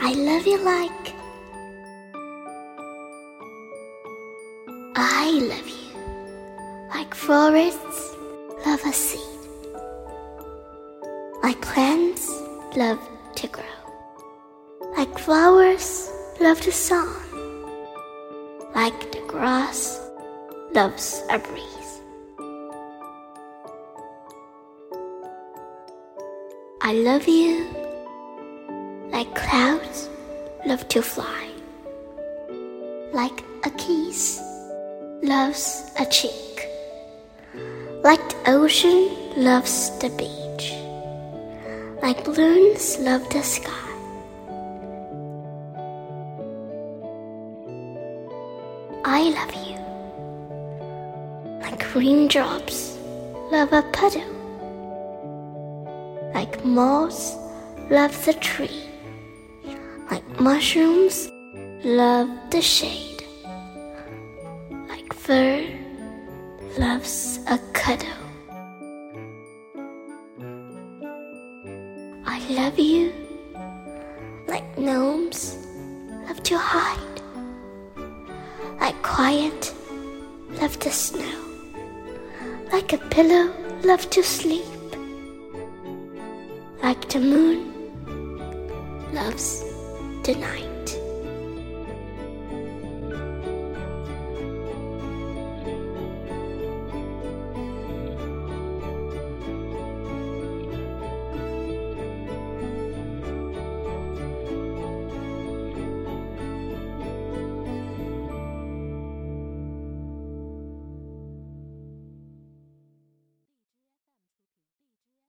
I love you like I love you. Like forests love a seed. Like plants love to grow. Like flowers love the sun. Like the grass loves a breeze. I love you like clouds love to fly, like a kiss loves a cheek, like the ocean loves the beach, like balloons love the sky. I love you. Like raindrops love a puddle. Like moss love the tree, mushrooms love the shade, like fur loves a cuddle. I love you like gnomes love to hide, like quiet love the snow, like a pillow love to sleep. Like the moon loves tonight.